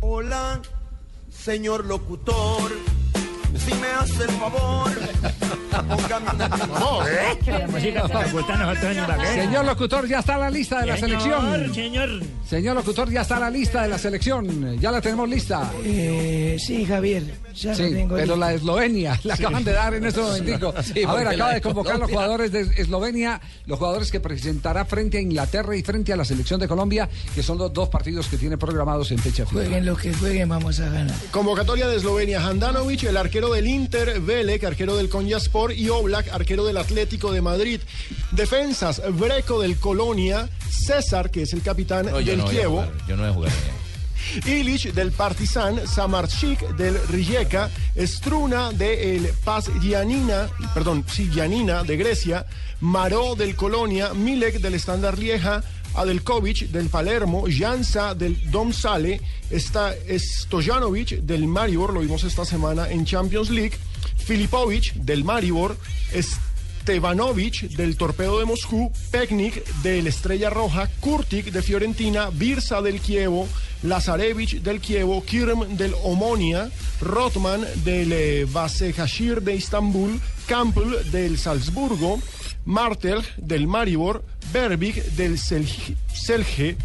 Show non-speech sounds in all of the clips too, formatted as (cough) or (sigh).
Hola, señor locutor. Si me hace el favor, póngame una Señor locutor, ya está la lista de la selección. Señor, Señor locutor, ya está la lista de la selección. Ya la tenemos lista. eh, sí, Javier, ya Sí, tengo pero la de Eslovenia la acaban de dar en este momentico. (laughs) a ver, acaba de convocar los jugadores de Eslovenia, los jugadores que presentará frente a Inglaterra y frente a la selección de Colombia, que son los dos partidos que tiene programados en fecha final. Jueguen lo que jueguen, vamos a ganar. Convocatoria de Eslovenia, Handanovic, el arquero del Inter, Velek, arquero del Konyaspor y Oblak, arquero del Atlético de Madrid. Defensas, Breco del Colonia, César, que es el capitán del Kievo, Yo no voy a jugar. Ilic del Partizan, Samarchik del Rijeka, Struna del Paz Giannina, perdón, sí, Giannina de Grecia, Maró del Colonia, Milek del Standard Lieja, Adelkovic del Palermo, Jansa del Domsale, está Stojanovic del Maribor, lo vimos esta semana en Champions League, Filipovic del Maribor, Stevanovic del Torpedo de Moscú, Peknik del Estrella Roja, Kurtik de Fiorentina, Birsa del Kievo, Lazarevich del Kievo, Kirm del Omonia, Rotman del eh, de Istambul, Campbell del Salzburgo, Martel del Maribor, Berbig del Selj- Selje,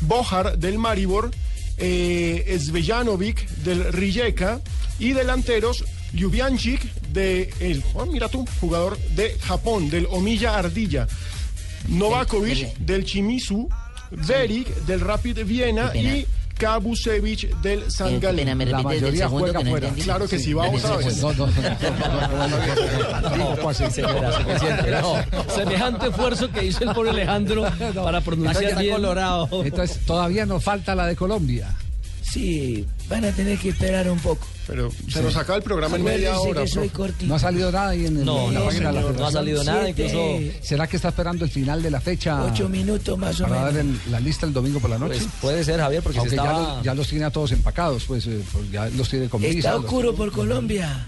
Bojar del Maribor, eh, Svejanovic del Rijeka y delanteros Ljubianchik de el, oh, mira tú, jugador de Japón, del Omiya Ardilla, Novakovic del Chimizu, Veric del Rapid Viena y Kabusevich del San Gallen. La mayoría juega fuera. Claro que sí, vamos a ver. No, no, no, no, no, Señora, suficiente. No, (laughs) semejante esfuerzo que hizo el pobre Alejandro (laughs) para pronunciar bien. Entonces, todavía nos falta la de Colombia. Sí, van a tener que esperar un poco. Pero se nos acaba el programa en media hora. que soy. No ha salido nada ahí en, el- No, en la no, página de la señor, no ha salido nada, incluso ¿Será que está esperando el final de la fecha ocho minutos más o para dar menos. el- la lista el domingo por la noche? pues, puede ser, Javier, porque Aunque se ya, estaba... los, ya los tiene a todos empacados, pues, eh, pues ya los tiene con. Está los- oscuro por Colombia.